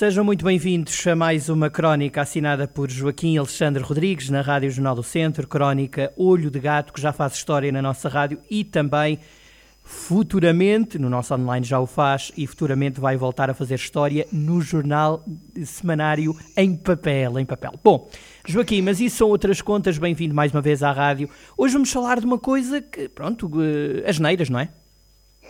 Sejam muito bem-vindos a mais uma crónica assinada por Joaquim Alexandre Rodrigues na Rádio Jornal do Centro, crónica Olho de Gato, que já faz história na nossa rádio e também futuramente, no nosso online já o faz, e futuramente vai voltar a fazer história no jornal semanário em papel, em papel. Bom, Joaquim, mas isso são outras contas, bem-vindo mais uma vez à rádio. Hoje vamos falar de uma coisa que, pronto, eh, as neiras, não é?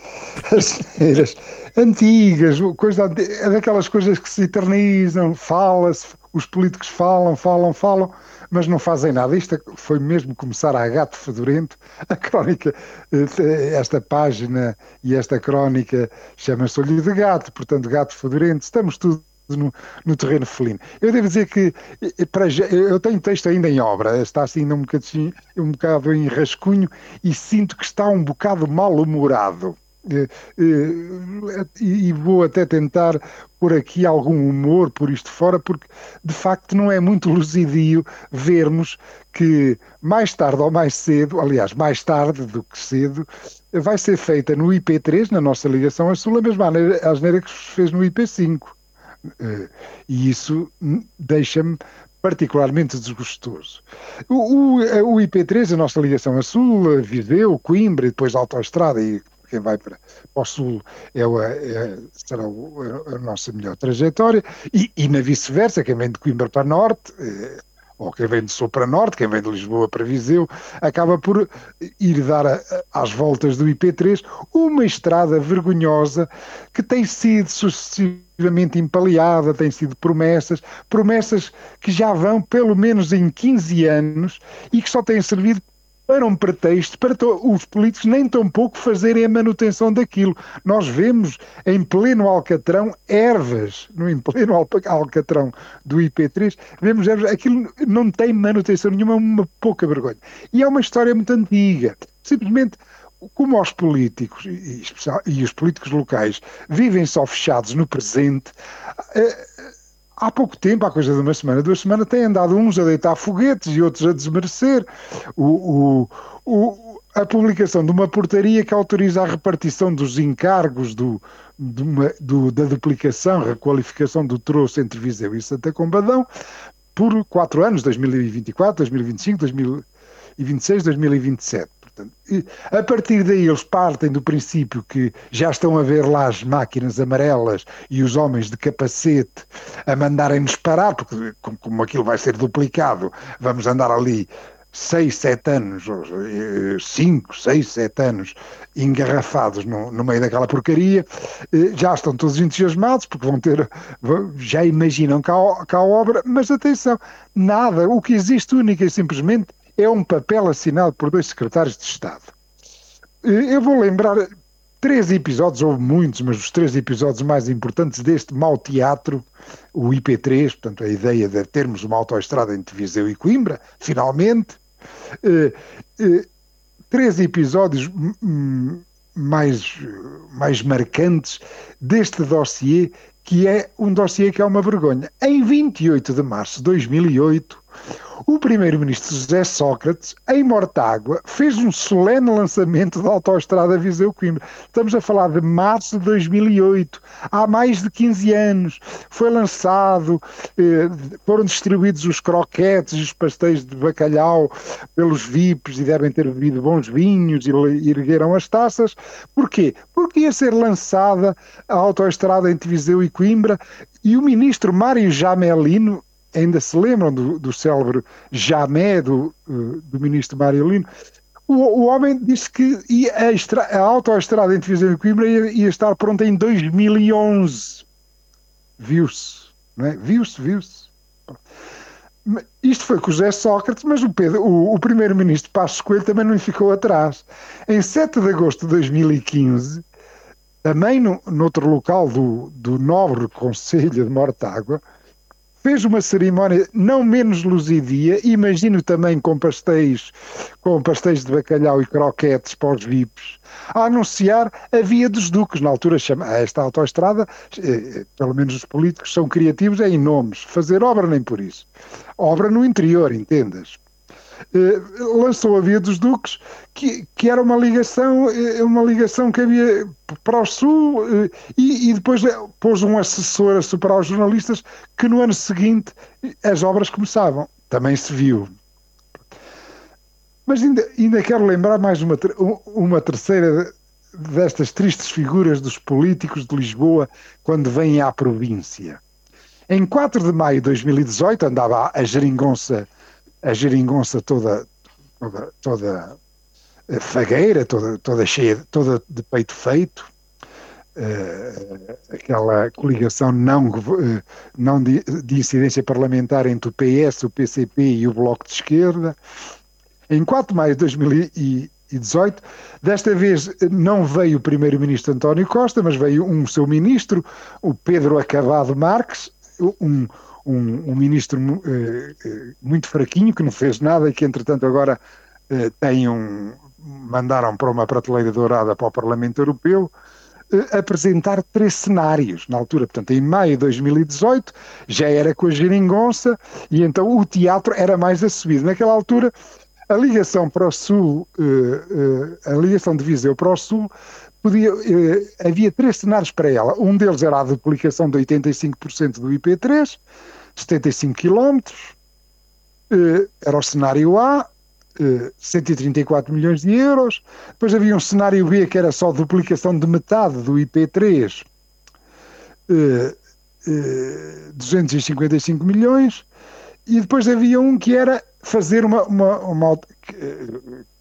As neiras antigas, coisa, é daquelas coisas que se eternizam, fala-se, os políticos falam, falam, falam, mas não fazem nada. Isto foi mesmo começar a gato fedorento. A crónica, eh, esta página e esta crónica chama-se Olho de Gato, portanto, gato fedorento, estamos tudo no, no, terreno felino. Eu devo dizer que eh, para, eu tenho texto ainda em obra, está assim um bocadinho, um bocado em rascunho e sinto que está um bocado mal-humorado. Eh, eh, e vou até tentar por aqui algum humor por isto fora, porque de facto não é muito luzidio vermos que mais tarde ou mais cedo, aliás, mais tarde do que cedo, vai ser feita no IP3, na nossa ligação a Sul, a mesma asneira que se fez no IP5. Eh, e isso deixa-me particularmente desgostoso. O, o, o, IP3, a nossa ligação a Sul, Viseu, Coimbra e depois a autoestrada e quem vai para, para o sul é, é, será a, a, nossa melhor trajetória, e, e na vice-versa, quem vem de Coimbra para norte, é, ou quem vem de sul para norte, quem vem de Lisboa para Viseu, acaba por ir dar a, a, às voltas do IP3 uma estrada vergonhosa que tem sido sucessivamente empaleada, tem sido promessas, promessas que já vão pelo menos em 15 anos e que só têm servido para um pretexto para os políticos nem tão pouco fazerem a manutenção daquilo. Nós vemos em pleno Alcatrão ervas, no em pleno Alcatrão do IP3, vemos ervas, aquilo não tem manutenção nenhuma, uma pouca vergonha. E é uma história muito antiga. Simplesmente como os políticos e, os políticos locais vivem só fechados no presente, eh, há pouco tempo, há coisa de uma semana, duas semanas, têm andado uns a deitar foguetes e outros a desmerecer o, o, o, a publicação de uma portaria que autoriza a repartição dos encargos do, uma, do, da duplicação, requalificação do troço entre Viseu e Santa Combadão por quatro anos, 2024, 2025, 2026, 2027. Portanto, a partir daí eles partem do princípio que já estão a ver lá as máquinas amarelas e os homens de capacete a mandarem-nos parar, porque como aquilo vai ser duplicado, vamos andar ali seis, sete anos, eh, cinco, seis, sete anos engarrafados no, no, meio daquela porcaria, eh, já estão todos entusiasmados porque vão ter, já imaginam cá a obra, mas atenção, nada, o que existe única e simplesmente é um papel assinado por dois secretários de Estado. Eu vou lembrar três episódios, houve muitos, mas os três episódios mais importantes deste mau teatro, o IP3, portanto a ideia de termos uma autoestrada entre Viseu e Coimbra, finalmente, eh, eh, três episódios mais, mais marcantes deste dossiê, que é um dossiê que é uma vergonha. Em 28 de março de 2008, o primeiro-ministro José Sócrates, em Mortágua, fez um solene lançamento da autoestrada Viseu-Coimbra. Estamos a falar de março de 2008, há mais de 15 anos. Foi lançado, eh, foram distribuídos os croquetes e os pastéis de bacalhau pelos VIPs e devem ter bebido bons vinhos e ergueram as taças. Porquê? Porque ia ser lançada a autoestrada entre Viseu e Coimbra e o ministro Mário Jamelino ainda se lembram do, do célebre Jamé, do, eh, do ministro Mário Lino, o, o, homem disse que a, estra, a autoestrada entre Viseu e Coimbra ia, ia, estar pronta em 2011. Viu-se, não é? Viu-se, viu-se. Isto foi com o José Sócrates, mas o, Pedro, o, o primeiro-ministro Passos Coelho também não ficou atrás. Em 7 de agosto de 2015, também no, noutro local do, do nobre Conselho de Mortágua, fez uma cerimónia não menos luzidia, imagino também com pastéis, com pastéis de bacalhau e croquetes para os VIPs, a anunciar a Via dos Duques, na altura chama esta autoestrada, eh, pelo menos os políticos são criativos é em nomes, fazer obra nem por isso. Obra no interior, entendas? Eh, lançou a Via dos Duques, que, que era uma ligação, eh, uma ligação que havia para o Sul, eh, e, e, depois pôs um assessor a superar os jornalistas que no ano seguinte as obras começavam. Também se viu. Mas ainda, ainda quero lembrar mais uma, uma terceira destas tristes figuras dos políticos de Lisboa quando vêm à província. Em 4 de maio de 2018 andava a geringonça a geringonça toda, toda, toda eh, fagueira, toda, toda cheia, toda de peito feito, uh, aquela coligação não, uh, não de, de, incidência parlamentar entre o PS, o PCP e o Bloco de Esquerda. Em 4 de maio de 2018, desta vez não veio o primeiro-ministro António Costa, mas veio um seu ministro, o Pedro Acabado Marques, um, um, um ministro uh, muito fraquinho, que não fez nada e que, entretanto, agora uh, tem um, mandaram para uma prateleira dourada para o Parlamento Europeu, apresentar três cenários na altura. Portanto, em maio de 2018 já era com a geringonça e então o teatro era mais assumido. Naquela altura, a ligação para o Sul, a ligação de Viseu para o Sul, podia, eh, havia três cenários para ela. Um deles era a duplicação de 85% do IP3, 75 km, eh, era o cenário A, eh, 134 milhões de euros. Depois havia um cenário B que era só duplicação de metade do IP3, eh, 255 eh, milhões. E depois havia um que era fazer uma, uma, uma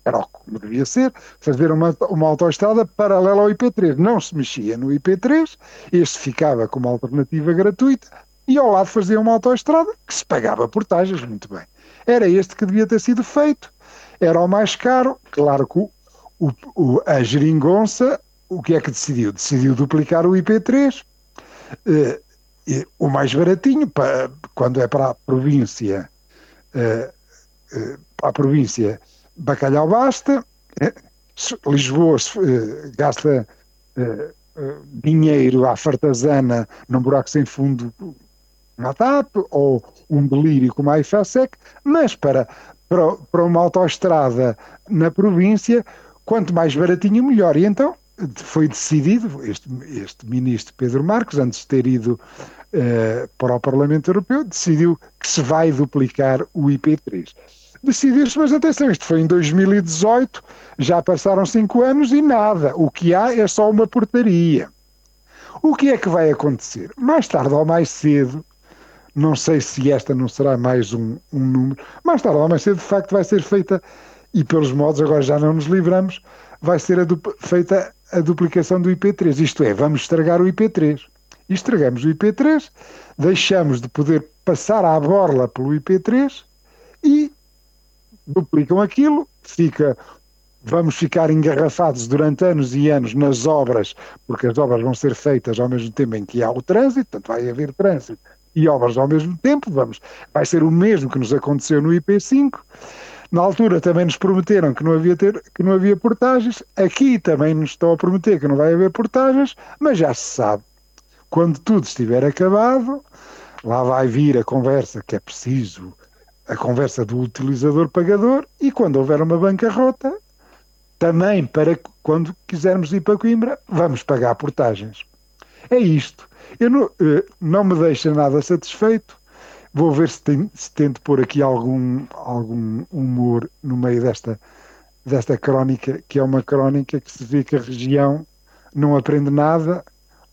era como devia ser, fazer uma, uma autoestrada paralela ao IP3. Não se mexia no IP3, este ficava como alternativa gratuita e ao lado fazia uma autoestrada que se pagava portagens, muito bem. Era este que devia ter sido feito, era o mais caro, claro que o, o, a geringonça, o que é que decidiu? Decidiu duplicar o IP3, eh, o mais baratinho, para, quando é para a província, eh, eh, para a província bacalhau basta, eh, Lisboa eh, gasta eh, dinheiro à fartazana num buraco sem fundo na TAP ou um delírio como a IFASEC, mas para, para, para uma autoestrada na província, quanto mais baratinho, melhor. E então foi decidido, este, este ministro Pedro Marcos, antes de ter ido uh, para o Parlamento Europeu, decidiu que se vai duplicar o IP3 decidir-se, mas atenção, isto foi em 2018, já passaram cinco anos e nada. O que há é só uma portaria. O que é que vai acontecer? Mais tarde ou mais cedo, não sei se esta não será mais um, um número, mais tarde ou mais cedo, de facto, vai ser feita, e pelos modos agora já não nos livramos, vai ser a feita a duplicação do IP3. Isto é, vamos estragar o IP3. E estragamos o IP3, deixamos de poder passar à borla pelo IP3 e duplicam aquilo, fica, vamos ficar engarrafados durante anos e anos nas obras, porque as obras vão ser feitas ao mesmo tempo em que há o trânsito, portanto vai haver trânsito e obras ao mesmo tempo, vamos, vai ser o mesmo que nos aconteceu no IP5. Na altura também nos prometeram que não havia, ter, que não havia portagens, aqui também nos estão a prometer que não vai haver portagens, mas já se sabe, quando tudo estiver acabado, lá vai vir a conversa que é preciso a conversa do utilizador-pagador e quando houver uma bancarrota, também para quando quisermos ir para Coimbra, vamos pagar portagens. É isto. Eu não, eh, não me deixa nada satisfeito. Vou ver se, tem, se tento pôr aqui algum, algum humor no meio desta, desta crónica, que é uma crónica que se vê que a região não aprende nada.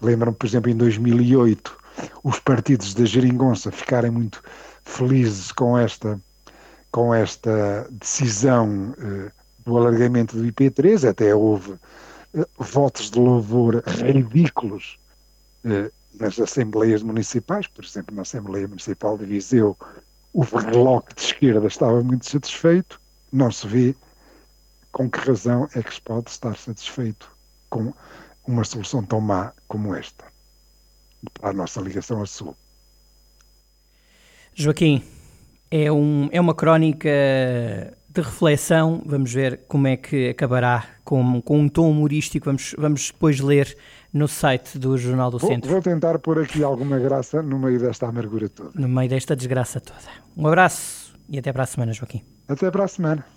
Lembram, por exemplo, em 2008, os partidos da Geringonça ficarem muito felizes com esta, com esta decisão uh, do alargamento do IP3, até houve uh, votos de louvor ridículos uh, nas assembleias municipais, por exemplo, na Assembleia Municipal de Viseu, o bloco de esquerda estava muito satisfeito, não se vê com que razão é que se pode estar satisfeito com uma solução tão má como esta para a nossa ligação a Sul. Joaquim, é, um, é uma crónica de reflexão. Vamos ver como é que acabará com, com um tom humorístico. Vamos, vamos depois ler no site do Jornal do vou, Centro. Vou tentar pôr aqui alguma graça no meio desta amargura toda. No meio desta desgraça toda. Um abraço e até para a semana, Joaquim. Até para a semana.